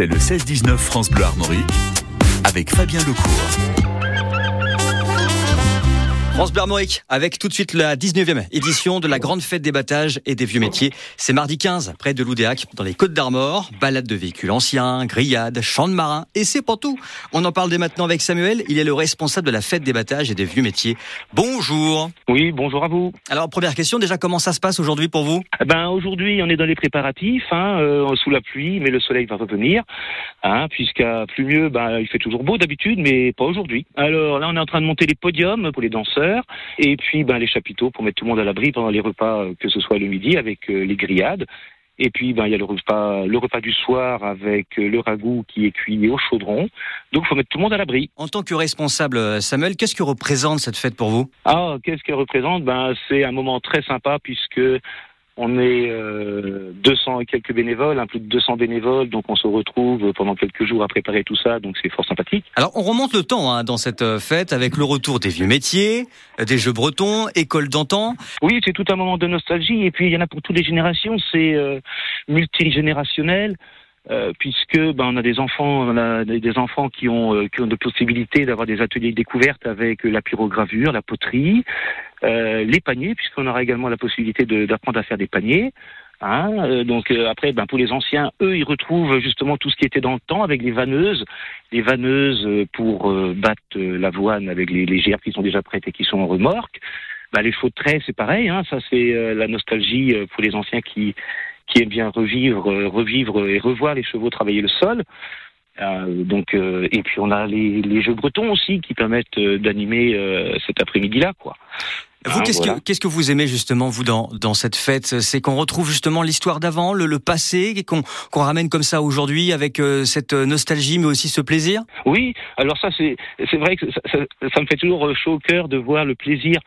C'est le 16-19 France Bleu Armorique avec Fabien Lecourt. France Bleu avec tout de suite la 19e édition de la grande fête des battages et des vieux métiers. C'est mardi 15, près de Loudéac, dans les Côtes d'Armor. Balade de véhicules anciens, grillades, chants de marins, et c'est pas tout. On en parle dès maintenant avec Samuel. Il est le responsable de la fête des battages et des vieux métiers. Bonjour. Oui, bonjour à vous. Alors, première question, déjà, comment ça se passe aujourd'hui pour vous? Eh Ben aujourd'hui, on est dans les préparatifs, hein, euh, sous la pluie, mais le soleil va revenir, hein, puisqu'à plus mieux, ben, il fait toujours beau d'habitude, mais pas aujourd'hui. Alors là, on est en train de monter les podiums pour les danseurs et puis ben, les chapiteaux pour mettre tout le monde à l'abri pendant les repas, euh, que ce soit le midi avec euh, les grillades. Et puis, ben, il y a le repas, le repas du soir avec euh, le ragoût qui est cuit au chaudron. Donc, il faut mettre tout le monde à l'abri. En tant que responsable, Samuel, qu'est-ce que représente cette fête pour vous? Ah, qu'est-ce qu'elle représente? Ben, c'est un moment très sympa puisque on est euh, 200 et quelques bénévoles, un plus de 200 bénévoles, donc on se retrouve pendant quelques jours à préparer tout ça, donc c'est fort sympathique. Alors on remonte le temps hein, dans cette euh, fête avec le retour des vieux métiers, euh, des jeux bretons, écoles d'antan. Oui, c'est tout un moment de nostalgie et puis il y en a pour toutes les générations, c'est euh, multigénérationnel. Euh, puisque ben, on a des enfants, des enfants qui ont euh, qui ont de possibilités d'avoir des ateliers de découverte avec la pyrogravure, la poterie, euh, les paniers, puisqu'on aura également la possibilité d'apprendre à faire des paniers. Hein, euh, donc après, ben, pour les anciens, eux, ils retrouvent justement tout ce qui était dans le temps avec les vanneuses, les vanneuses pour battre l'avoine avec les, les qui sont déjà prêtes et qui sont en remorque. Ben, les chevaux de trait, c'est pareil. Hein, ça, c'est la nostalgie pour les anciens qui qui aiment bien revivre, euh, revivre et revoir les chevaux travailler le sol. Euh, donc euh, et puis on a les, les jeux bretons aussi qui permettent euh, d'animer cet après-midi-là, quoi. Vous, Ah, qu'est-ce voilà. que qu'est-ce que vous aimez justement vous dans dans cette fête? C'est qu'on retrouve justement l'histoire d'avant, le, le passé, et qu'on qu'on ramène comme ça aujourd'hui avec cette nostalgie, mais aussi ce plaisir? Oui, alors ça c'est c'est vrai que ça, ça, ça me fait toujours chaud au cœur de voir le plaisir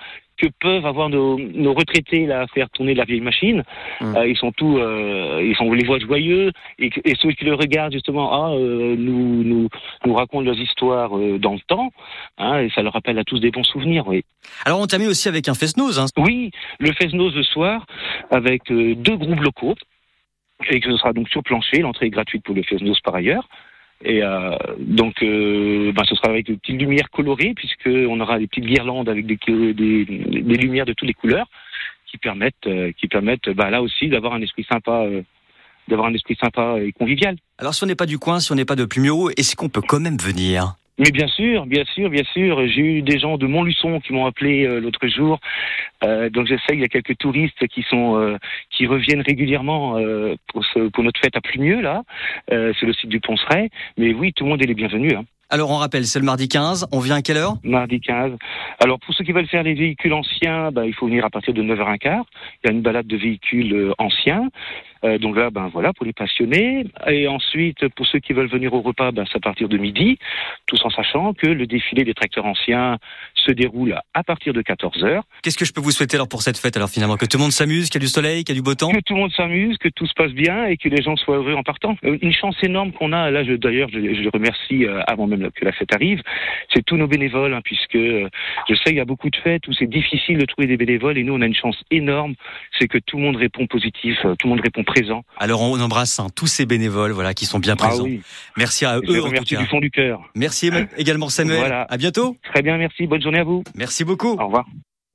que peuvent avoir nos, nos retraités là à faire tourner la vieille machine. Mm. Euh, ils sont tous, euh, ils sont on les voit joyeux et, ceux qui le regardent justement, ah, euh, nous, nous nous racontent leurs histoires dans le temps, hein, et ça leur rappelle à tous des bons souvenirs. Oui. Alors on termine aussi avec un fest-noz. Hein. Oui, le Fesnos ce soir avec deux groupes locaux et que ce sera donc sur plancher. L'entrée est gratuite pour le Fesnos par ailleurs. Et euh, donc, euh, ben, ce sera avec des petites lumières colorées puisque on aura des petites guirlandes avec des, des, lumières de toutes les couleurs qui permettent, euh, qui permettent, ben, là aussi d'avoir un esprit sympa, d'avoir un esprit sympa et convivial. Alors si on n'est pas du coin, si on n'est pas de Plumiero, est-ce qu'on peut quand même venir? Mais bien sûr, bien sûr, bien sûr. J'ai eu des gens de Montluçon qui m'ont appelé euh, l'autre jour. Euh, donc j'essaie. Il y a quelques touristes qui sont euh, qui reviennent régulièrement pour, ce- pour notre fête à Plumieux là. C'est le site du Ponceret. Mais oui, tout le monde est les bienvenus. Hein. Alors on rappelle, c'est le mardi 15. On vient à quelle heure? Mardi 15. Alors pour ceux qui veulent faire les véhicules anciens, bah, il faut venir à partir de 9h15. Il y a une balade de véhicules anciens. Euh, donc là, ben voilà, pour les passionnés. Et ensuite, pour ceux qui veulent venir au repas, ben, c'est à partir de midi, tous en sachant que le défilé des tracteurs anciens se déroule à partir de 14 heures. Qu'est-ce que je peux vous souhaiter alors pour cette fête Alors finalement? Que tout le monde s'amuse, qu'il y a du soleil, qu'il y a du beau temps? Que tout le monde s'amuse, que tout se passe bien et que les gens soient heureux en partant. Euh, Une chance énorme qu'on a, là d'ailleurs je, je remercie euh, avant même que la fête arrive, c'est tous nos bénévoles, hein, puisque euh, je sais qu'il y a beaucoup de fêtes où c'est difficile de trouver des bénévoles et nous on a une chance énorme, c'est que tout le monde répond positif, euh, tout le monde répond Alors on embrasse hein, tous ces bénévoles, voilà, qui sont bien Ah présents. oui, Merci à je eux en tout remercie cas. du fond du cœur. Merci également Samuel. Voilà. À bientôt. Très bien, merci, bonne journée à vous. Merci beaucoup. Au revoir.